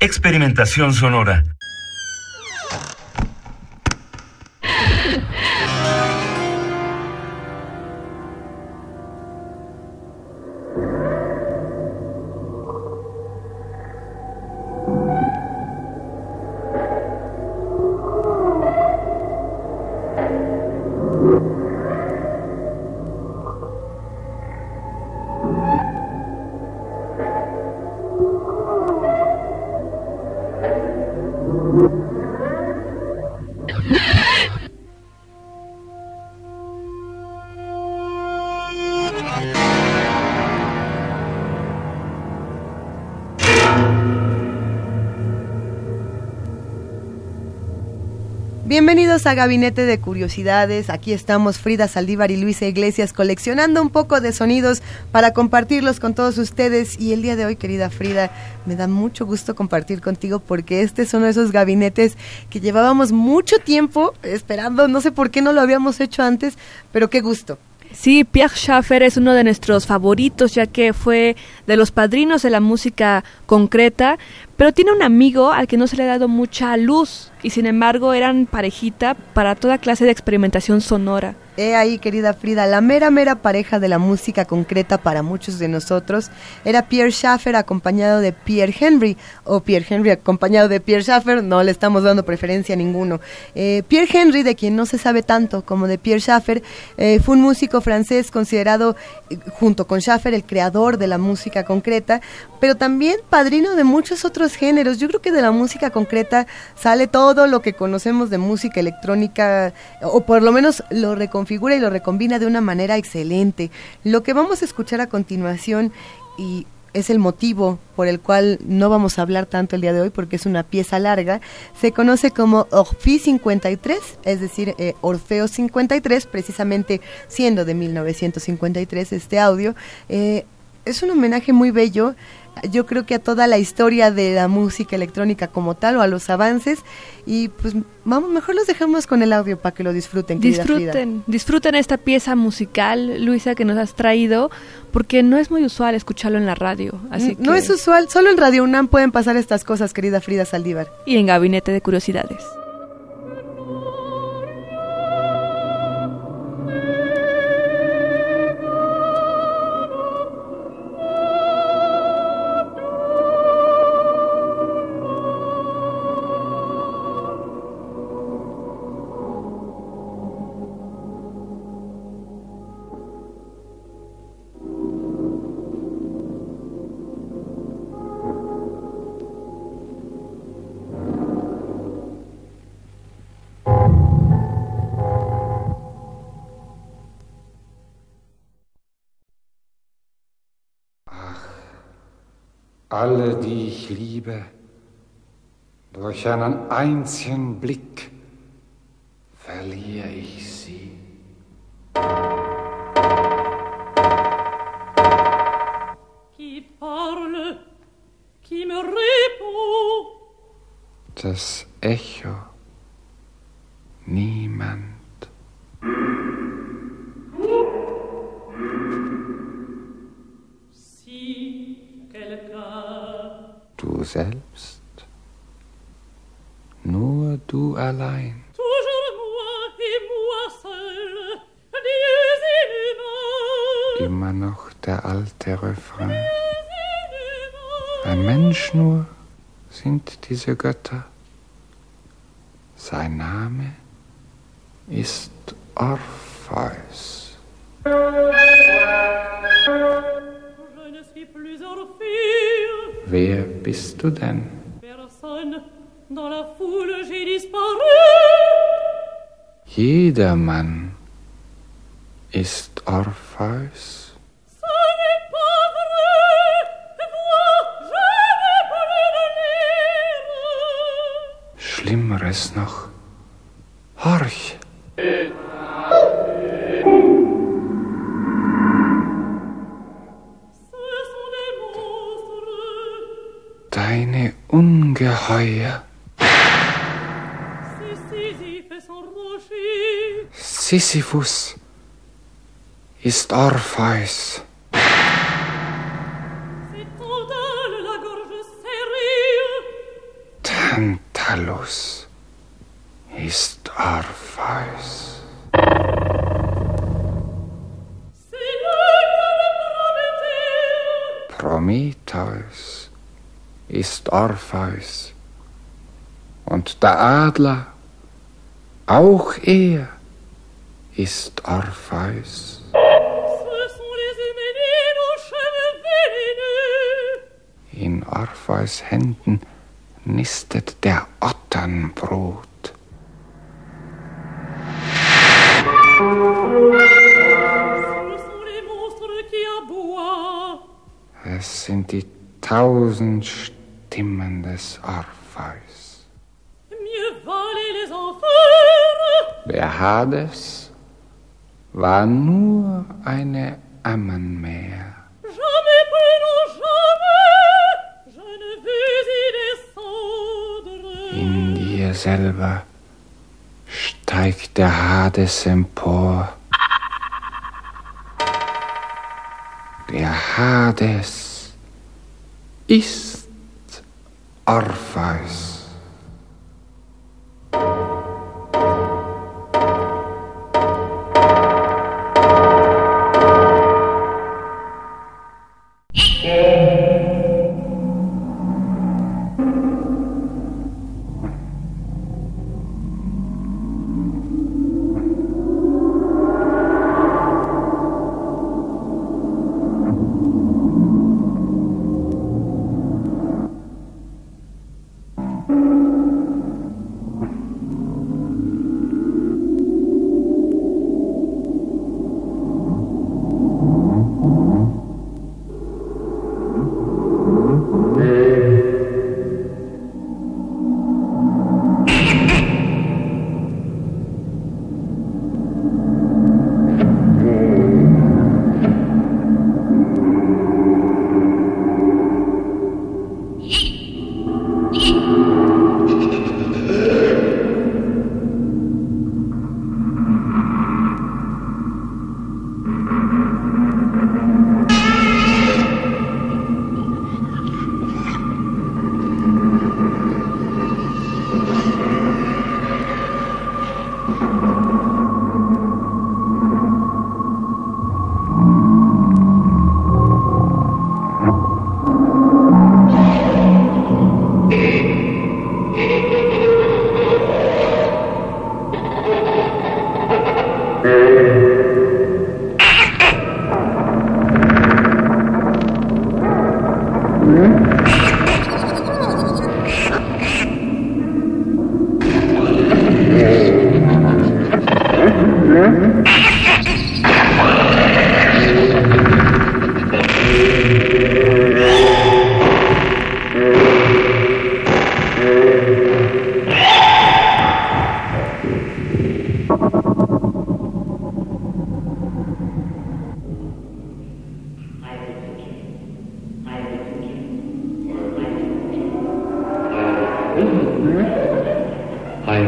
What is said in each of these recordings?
Experimentación sonora. Bienvenidos a Gabinete de Curiosidades. Aquí estamos Frida Saldívar y Luisa Iglesias coleccionando un poco de sonidos para compartirlos con todos ustedes. Y el día de hoy, querida Frida, me da mucho gusto compartir contigo porque este son esos gabinetes que llevábamos mucho tiempo esperando. No sé por qué no lo habíamos hecho antes, pero qué gusto. Sí, Pierre Schaeffer es uno de nuestros favoritos, ya que fue de los padrinos de la música concreta, pero tiene un amigo al que no se le ha dado mucha luz y sin embargo eran parejita para toda clase de experimentación sonora. He ahí, querida Frida, la mera, mera pareja de la música concreta para muchos de nosotros era Pierre Schaeffer acompañado de Pierre Henry, o Pierre Henry acompañado de Pierre Schaeffer, no le estamos dando preferencia a ninguno. Eh, Pierre Henry, de quien no se sabe tanto como de Pierre Schaeffer, eh, fue un músico francés considerado, eh, junto con Schaeffer, el creador de la música concreta, pero también padrino de muchos otros géneros. Yo creo que de la música concreta sale todo lo que conocemos de música electrónica, o por lo menos lo reconfigura y lo recombina de una manera excelente. Lo que vamos a escuchar a continuación y es el motivo por el cual no vamos a hablar tanto el día de hoy porque es una pieza larga, se conoce como Orphée 53, es decir, eh, Orfeo 53, precisamente siendo de 1953 este audio. Eh, es un homenaje muy bello yo creo que a toda la historia de la música electrónica como tal o a los avances. Y pues vamos mejor los dejamos con el audio para que lo disfruten disfruten disfruten esta pieza musical Luisa que nos has traído porque no es muy usual escucharlo en la radio así no es usual solo en Radio UNAM pueden pasar estas cosas querida Frida Saldívar. Y en Gabinete de Curiosidades alle, die ich liebe, durch einen einzigen Blick verliere ich sie. Qui parle, qui me répond? Das Echo, niemand. Du selbst, nur du allein. Immer noch der alte Refrain. Ein Mensch nur sind diese Götter. Sein Name ist Orpheus. Wer bist du denn? Jedermann ist Orpheus. Schlimmeres noch. Horch! kleine Ungeheuer. Sisyphus ist Orpheus. Tantalus ist Orpheus. Prometheus ist Orpheus. Und der Adler, auch er, ist Orpheus. In Orpheus Händen nistet der Otternbrot. Es sind die tausend stimmendes Orpheus. Behades war nur eine Ammenmeer. In dir selber steigt der Hades empor. Der Hades ist arfais.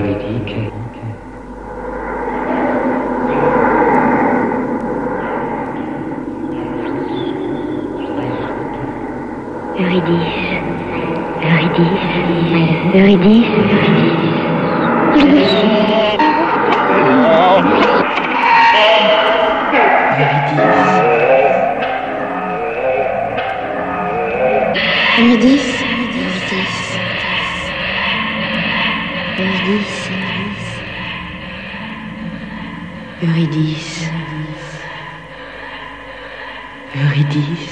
Euridike. Eurydice. Eurydice. Eurydice. Eurydice. Eurydice. Eurydice. Eurydice.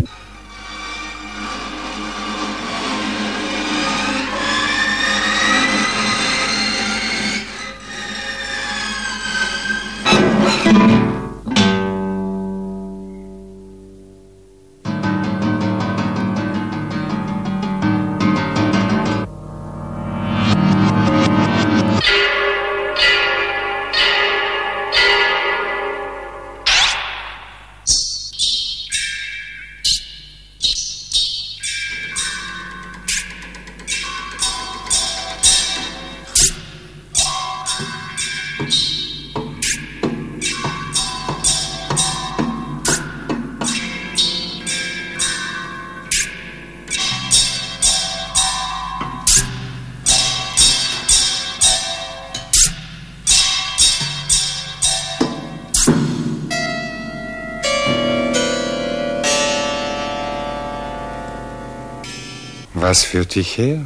Was führt dich her?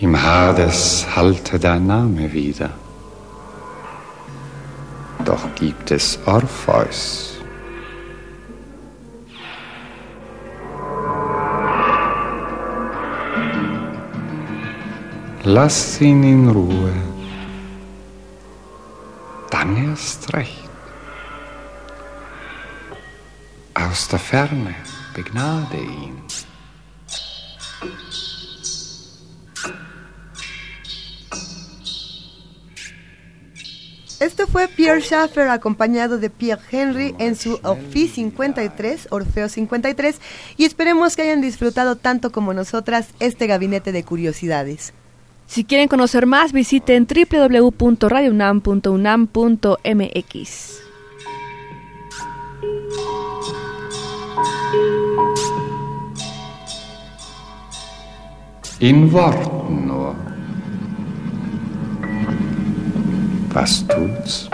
Im Hades hallte dein Name wieder. Doch gibt es Orpheus. Lass ihn in Ruhe. Esto fue Pierre Schaeffer acompañado de Pierre Henry en su Orphée 53, Orfeo 53, y esperemos que hayan disfrutado tanto como nosotras este gabinete de curiosidades. Si quieren conocer más, visiten www.radiounam.unam.mx. In Worten nur. Was tut's?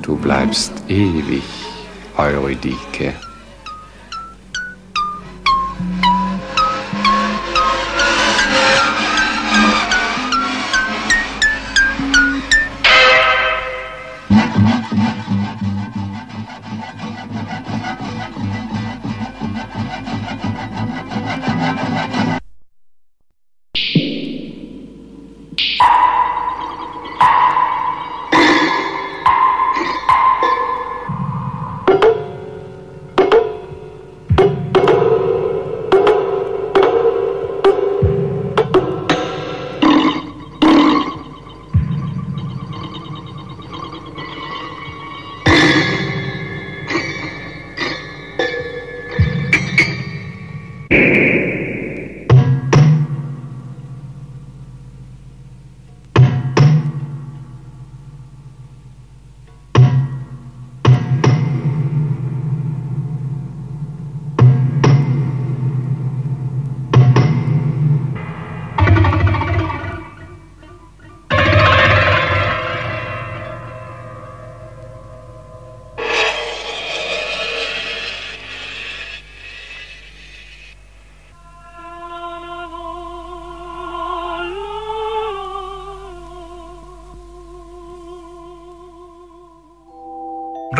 Du bleibst ewig, Eurydike.